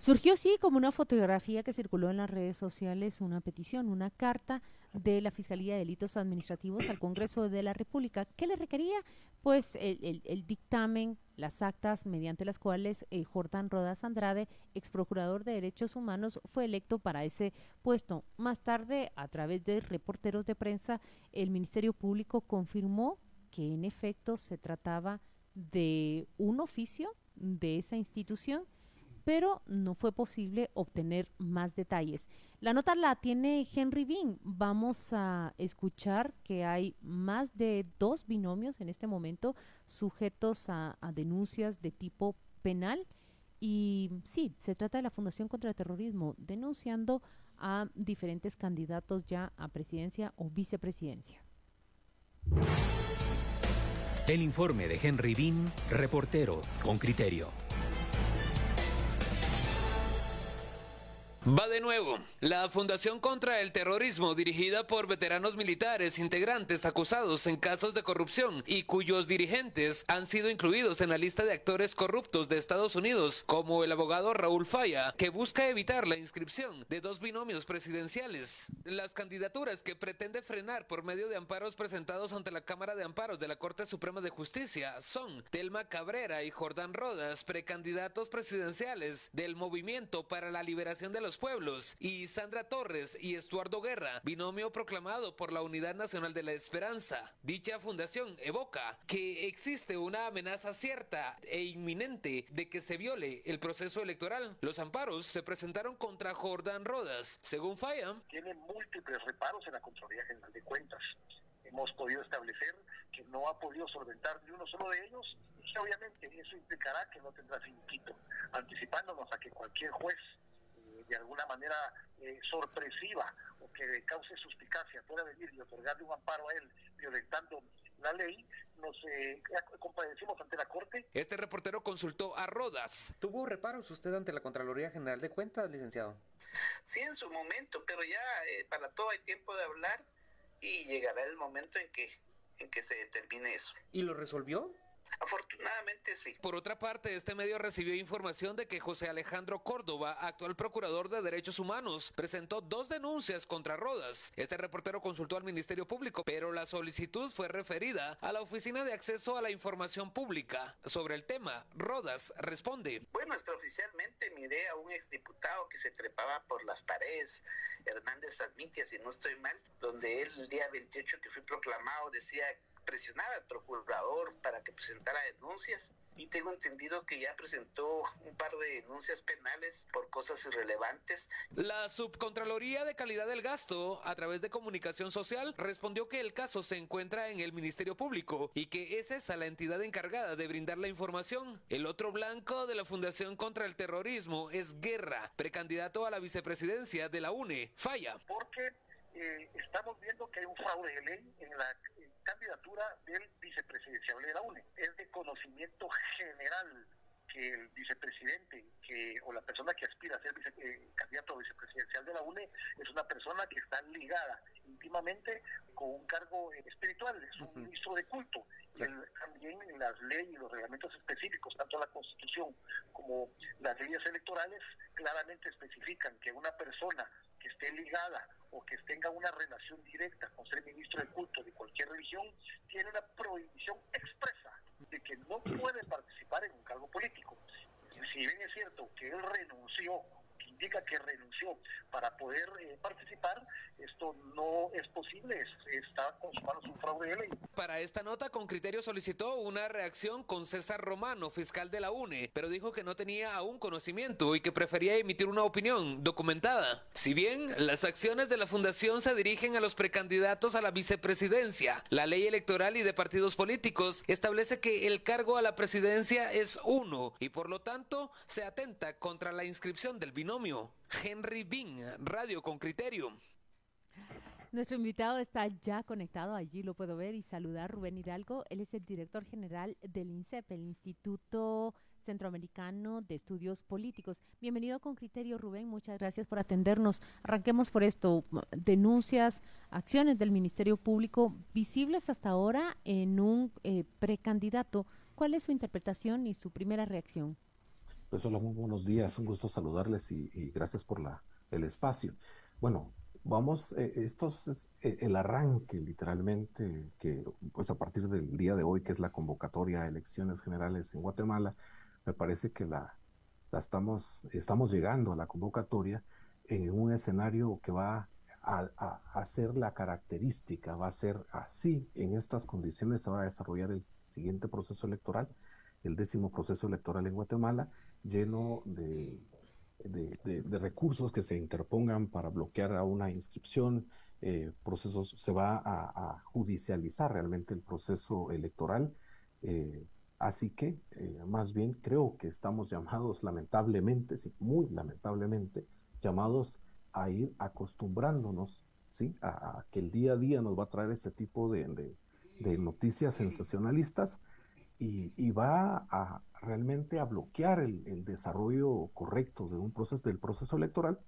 Surgió sí como una fotografía que circuló en las redes sociales, una petición, una carta de la Fiscalía de Delitos Administrativos al Congreso de la República. ¿Qué le requería? Pues el, dictamen, las actas mediante las cuales eh, Jordán Rodas Andrade, ex procurador de Derechos Humanos, fue electo para ese puesto. Más tarde, a través de reporteros de prensa, el Ministerio Público confirmó que en efecto se trataba de un oficio de esa institución pero no fue posible obtener más detalles. La nota la tiene Henry Bean. Vamos a escuchar que hay más de dos binomios en este momento sujetos a, denuncias de tipo penal. Y sí, se trata de la Fundación contra el Terrorismo, denunciando a diferentes candidatos ya a presidencia o vicepresidencia. El informe de Henry Bean, reportero con criterio. Va de nuevo. La Fundación contra el Terrorismo, dirigida por veteranos militares integrantes acusados en casos de corrupción y cuyos dirigentes han sido incluidos en la lista de actores corruptos de Estados Unidos, como el abogado Raúl Falla, que busca evitar la inscripción de dos binomios presidenciales. Las candidaturas que pretende frenar por medio de amparos presentados ante la Cámara de Amparos de la Corte Suprema de Justicia son Telma Cabrera y Jordán Rodas, precandidatos presidenciales del Movimiento para la Liberación de los Pueblos, y Sandra Torres y Estuardo Guerra, binomio proclamado por la Unidad Nacional de la Esperanza. Dicha fundación evoca que existe una amenaza cierta e inminente de que se viole el proceso electoral. Los amparos se presentaron contra Jordán Rodas. Según Falla, tiene múltiples reparos en la Contraloría General de Cuentas hemos podido establecer que no ha podido solventar ni uno solo de ellos y obviamente eso implicará que no tendrá finiquito, anticipándonos a que cualquier juez de alguna manera eh, sorpresiva o que cause suspicacia pueda venir y otorgarle un amparo a él violentando la ley, nos eh, compadecimos ante la Corte. Este reportero consultó a Rodas. ¿Tuvo reparos usted ante la Contraloría General de Cuentas, licenciado? Sí, en su momento, pero ya eh, para todo hay tiempo de hablar y llegará el momento en que, en que se determine eso. ¿Y lo resolvió? Afortunadamente sí. Por otra parte, este medio recibió información de que José Alejandro Córdoba, actual procurador de Derechos Humanos, presentó dos denuncias contra Rodas. Este reportero consultó al Ministerio Público, pero la solicitud fue referida a la Oficina de Acceso a la Información Pública. Sobre el tema, Rodas responde. Bueno, extraoficialmente miré a un exdiputado que se trepaba por las paredes, Hernández Admitia, si no estoy mal, donde él el día 28 que fui proclamado decía presionar al procurador para que presentara denuncias y tengo entendido que ya presentó un par de denuncias penales por cosas irrelevantes. La Subcontraloría de Calidad del Gasto, a través de comunicación social, respondió que el caso se encuentra en el Ministerio Público y que es esa la entidad encargada de brindar la información. El otro blanco de la Fundación contra el Terrorismo es Guerra, precandidato a la vicepresidencia de la UNE. Falla. Porque eh, estamos viendo que hay un fraude de ley en la candidatura del vicepresidencial de la UNE. Es de conocimiento general que el vicepresidente que o la persona que aspira a ser vice, eh, candidato vicepresidencial de la UNE es una persona que está ligada íntimamente con un cargo espiritual, es un ministro de culto. Y también en las leyes y los reglamentos específicos, tanto la Constitución como las leyes electorales, claramente especifican que una persona que esté ligada o que tenga una relación directa con ser ministro de culto de cualquier religión, tiene una prohibición expresa de que no puede participar en un cargo político. Si bien es cierto que él renunció indica que renunció para poder eh, participar, esto no es posible, está consumando un fraude de ley. Para esta nota, con criterio solicitó una reacción con César Romano, fiscal de la UNE, pero dijo que no tenía aún conocimiento y que prefería emitir una opinión documentada. Si bien las acciones de la Fundación se dirigen a los precandidatos a la vicepresidencia, la ley electoral y de partidos políticos establece que el cargo a la presidencia es uno y por lo tanto se atenta contra la inscripción del binomio Henry Bean, Radio con Criterio. Nuestro invitado está ya conectado, allí lo puedo ver y saludar Rubén Hidalgo. Él es el director general del INSEP, el Instituto Centroamericano de Estudios Políticos. Bienvenido con criterio, Rubén. Muchas gracias por atendernos. Arranquemos por esto. Denuncias, acciones del Ministerio Público visibles hasta ahora en un eh, precandidato. ¿Cuál es su interpretación y su primera reacción? Pues hola, muy buenos días. Un gusto saludarles y, gracias por la, el espacio. Bueno, vamos, eh, esto es eh, el arranque literalmente que pues a partir del día de hoy, que es la convocatoria a elecciones generales en Guatemala, me parece que la, la estamos, estamos llegando a la convocatoria en un escenario que va a, a, a, ser la característica, va a ser así, en estas condiciones se va a desarrollar el siguiente proceso electoral, el décimo proceso electoral en Guatemala, lleno de de, recursos que se interpongan para bloquear a una inscripción, eh, procesos, se va a, judicializar realmente el proceso electoral. Eh, así que, eh, más bien, creo que estamos llamados, lamentablemente, sí, muy lamentablemente, llamados a ir acostumbrándonos, ¿sí? A, a que el día a día nos va a traer este tipo de, de noticias sensacionalistas y, va a realmente a bloquear el, desarrollo correcto de un proceso, del proceso electoral,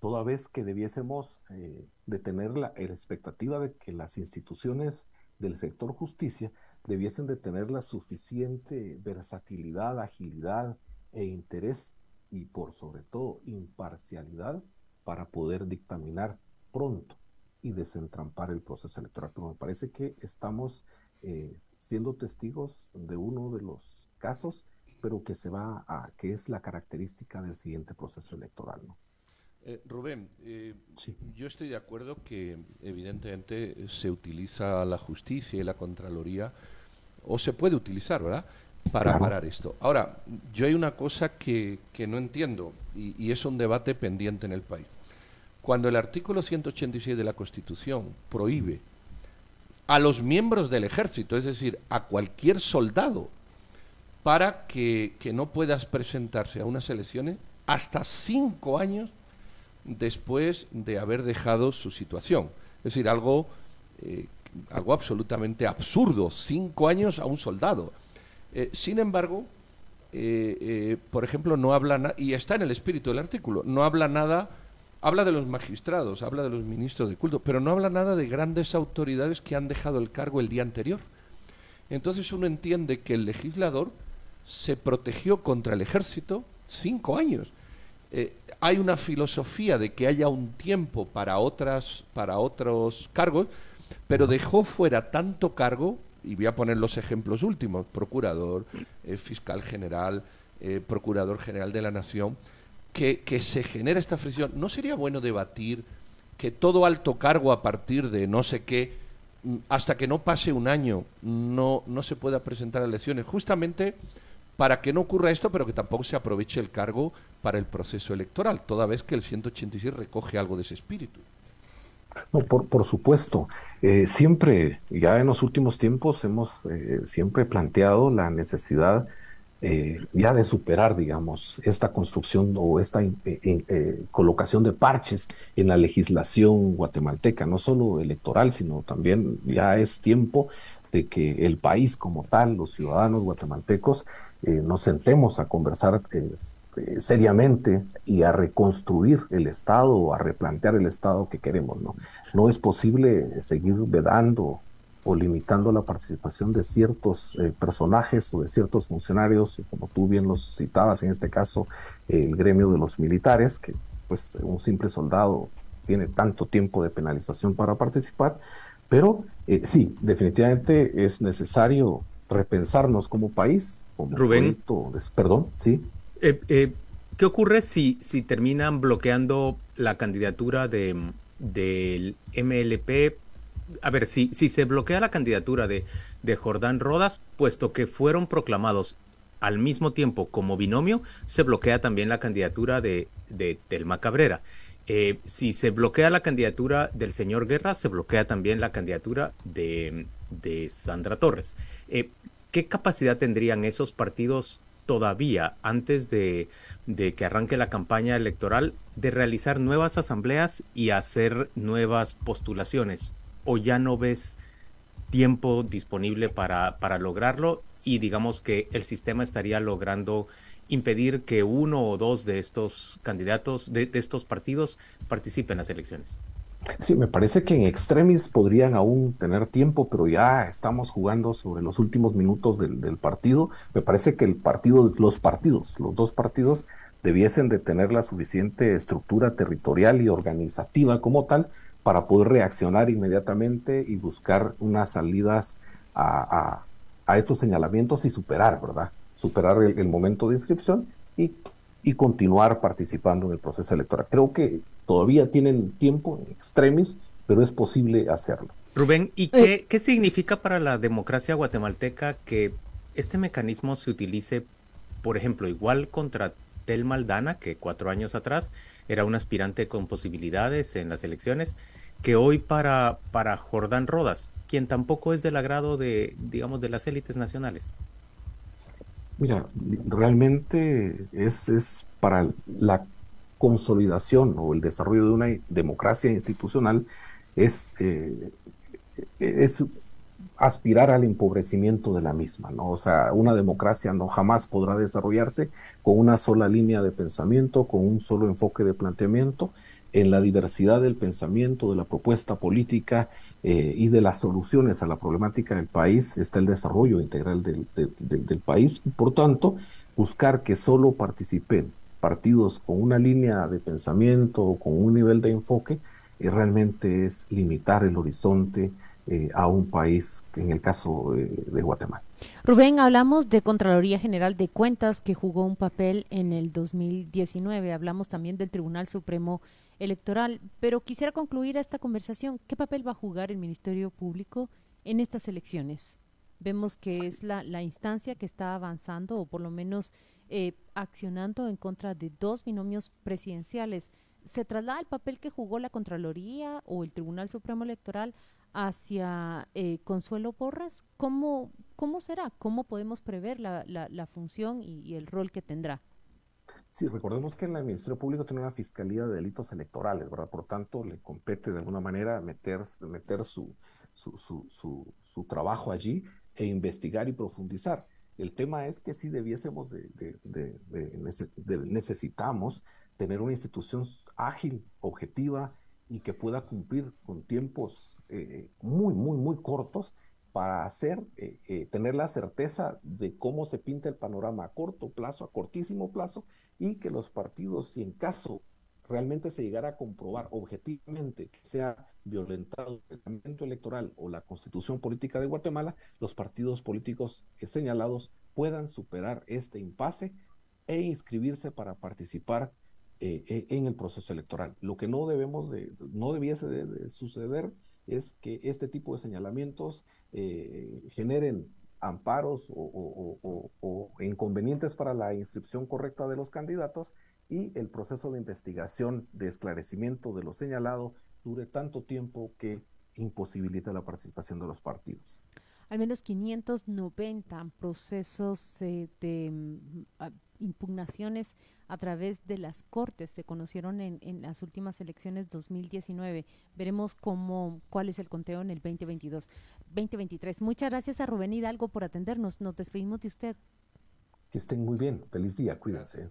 toda vez que debiésemos eh, de tener la, la, expectativa de que las instituciones del sector justicia debiesen de tener la suficiente versatilidad, agilidad e interés y por sobre todo imparcialidad para poder dictaminar pronto y desentrampar el proceso electoral. Pero me parece que estamos eh, siendo testigos de uno de los casos, pero que se va a, que es la característica del siguiente proceso electoral. ¿no? Eh, Rubén, eh, sí. yo estoy de acuerdo que evidentemente se utiliza la justicia y la Contraloría, o se puede utilizar, ¿verdad?, para claro. parar esto. Ahora, yo hay una cosa que, que no entiendo, y, y, es un debate pendiente en el país. Cuando el artículo 186 de la Constitución prohíbe a los miembros del ejército, es decir, a cualquier soldado, para que, que no puedas presentarse a unas elecciones hasta cinco años después de haber dejado su situación. Es decir, algo, eh, algo absolutamente absurdo, cinco años a un soldado. Eh, sin embargo, eh, por ejemplo, no habla, y está en el espíritu del artículo, no habla nada Habla de los magistrados, habla de los ministros de culto, pero no habla nada de grandes autoridades que han dejado el cargo el día anterior. Entonces uno entiende que el legislador se protegió contra el ejército cinco años. Eh, hay una filosofía de que haya un tiempo para otras para otros cargos, pero dejó fuera tanto cargo y voy a poner los ejemplos últimos: procurador, eh, fiscal general, eh, procurador general de la nación que, se genera esta fricción, ¿no sería bueno debatir que todo alto cargo a partir de no sé qué, mm, hasta que no pase un año, no, no se pueda presentar a elecciones? Justamente para que no ocurra esto, pero que tampoco se aproveche el cargo para el proceso electoral, toda vez que el 186 recoge algo de ese espíritu. No, por, por supuesto. Eh, siempre, ya en los últimos tiempos, hemos eh, siempre planteado la necesidad eh, ya de superar, digamos, esta construcción o esta eh, eh, colocación de parches en la legislación guatemalteca, no solo electoral, sino también ya es tiempo de que el país como tal, los ciudadanos guatemaltecos, eh, nos sentemos a conversar seriamente y a reconstruir el Estado, a replantear el Estado que queremos, ¿no? No es posible seguir vedando o limitando la participación de ciertos eh, personajes o de ciertos funcionarios, como tú bien los citabas, en este caso el gremio de los militares, que pues un simple soldado tiene tanto tiempo de penalización para participar, pero eh, sí, definitivamente es necesario repensarnos como país. Como Rubén, perdón, sí. Eh, ¿Qué ocurre si, si terminan bloqueando la candidatura de, del MLP a ver, si, se bloquea la candidatura de, de Jordán Rodas, puesto que fueron proclamados al mismo tiempo como binomio, se bloquea también la candidatura de, de Telma Cabrera. Eh, si se bloquea la candidatura del señor Guerra, se bloquea también la candidatura de, de Sandra Torres. Eh, ¿Qué capacidad tendrían esos partidos todavía, antes de, de, que arranque la campaña electoral, de realizar nuevas asambleas y hacer nuevas postulaciones? ¿O ya no ves tiempo disponible para, para lograrlo y digamos que el sistema estaría logrando impedir que uno o dos de estos candidatos, de, estos partidos, participen en las elecciones. Sí, me parece que en extremis podrían aún tener tiempo, pero ya estamos jugando sobre los últimos minutos del, del, partido. Me parece que el partido, los partidos, los dos partidos, debiesen de tener la suficiente estructura territorial y organizativa como tal para poder reaccionar inmediatamente y buscar unas salidas a, a, estos señalamientos y superar, ¿verdad? Superar el, momento de inscripción y, y, continuar participando en el proceso electoral. Creo que todavía tienen tiempo en extremis, pero es posible hacerlo. Rubén, ¿y qué, eh. qué significa para la democracia guatemalteca que este mecanismo se utilice, por ejemplo, igual contra Tel Maldana, que cuatro años atrás era un aspirante con posibilidades en las elecciones, que hoy para, para Jordán Rodas, quien tampoco es del agrado de, digamos, de las élites nacionales? Mira, realmente es, es para la consolidación o el desarrollo de una democracia institucional es, eh, es aspirar al empobrecimiento de la misma, ¿no? O sea, una democracia no jamás podrá desarrollarse con una sola línea de pensamiento, con un solo enfoque de planteamiento, en la diversidad del pensamiento, de la propuesta política eh, y de las soluciones a la problemática del país está el desarrollo integral del, del, país. Por tanto, buscar que solo participen partidos con una línea de pensamiento o con un nivel de enfoque eh, realmente es limitar el horizonte eh, a un país, en el caso de Guatemala. Rubén, hablamos de Contraloría General de Cuentas que jugó un papel en el 2019. Hablamos también del Tribunal Supremo electoral. Pero quisiera concluir esta conversación. ¿Qué papel va a jugar el Ministerio Público en estas elecciones? Vemos que es la, la instancia que está avanzando o por lo menos eh, accionando en contra de dos binomios presidenciales. ¿Se traslada el papel que jugó la Contraloría o el Tribunal Supremo Electoral hacia eh, Consuelo Porras? ¿Cómo, ¿Cómo será? ¿Cómo podemos prever la, la, función y, y el rol que tendrá? Sí, recordemos que el Ministerio Público tiene una fiscalía de delitos electorales, ¿verdad? Por tanto, le compete de alguna manera meter, meter su, su, su, su, trabajo allí e investigar y profundizar. El tema es que si debiésemos de, necesitamos tener una institución ágil, objetiva y que pueda cumplir con tiempos eh, muy, muy, muy cortos para hacer, eh, eh, tener la certeza de cómo se pinta el panorama a corto plazo, a cortísimo plazo, y que los partidos, si en caso realmente se llegara a comprobar objetivamente que sea violentado el reglamento electoral o la constitución política de Guatemala, los partidos políticos señalados puedan superar este impasse e inscribirse para participar eh, en el proceso electoral. Lo que no debemos de, no debiese de suceder es que este tipo de señalamientos eh, generen amparos o, inconvenientes para la inscripción correcta de los candidatos y el proceso de investigación, de esclarecimiento de lo señalado dure tanto tiempo que imposibilita la participación de los partidos. Al menos 590 procesos eh, de mm, impugnaciones a través de las cortes se conocieron en, en, las últimas elecciones 2019. Veremos cómo, cuál es el conteo en el 2022, 2023. Muchas gracias a Rubén Hidalgo por atendernos. Nos despedimos de usted. Que estén muy bien. Feliz día. Cuídense.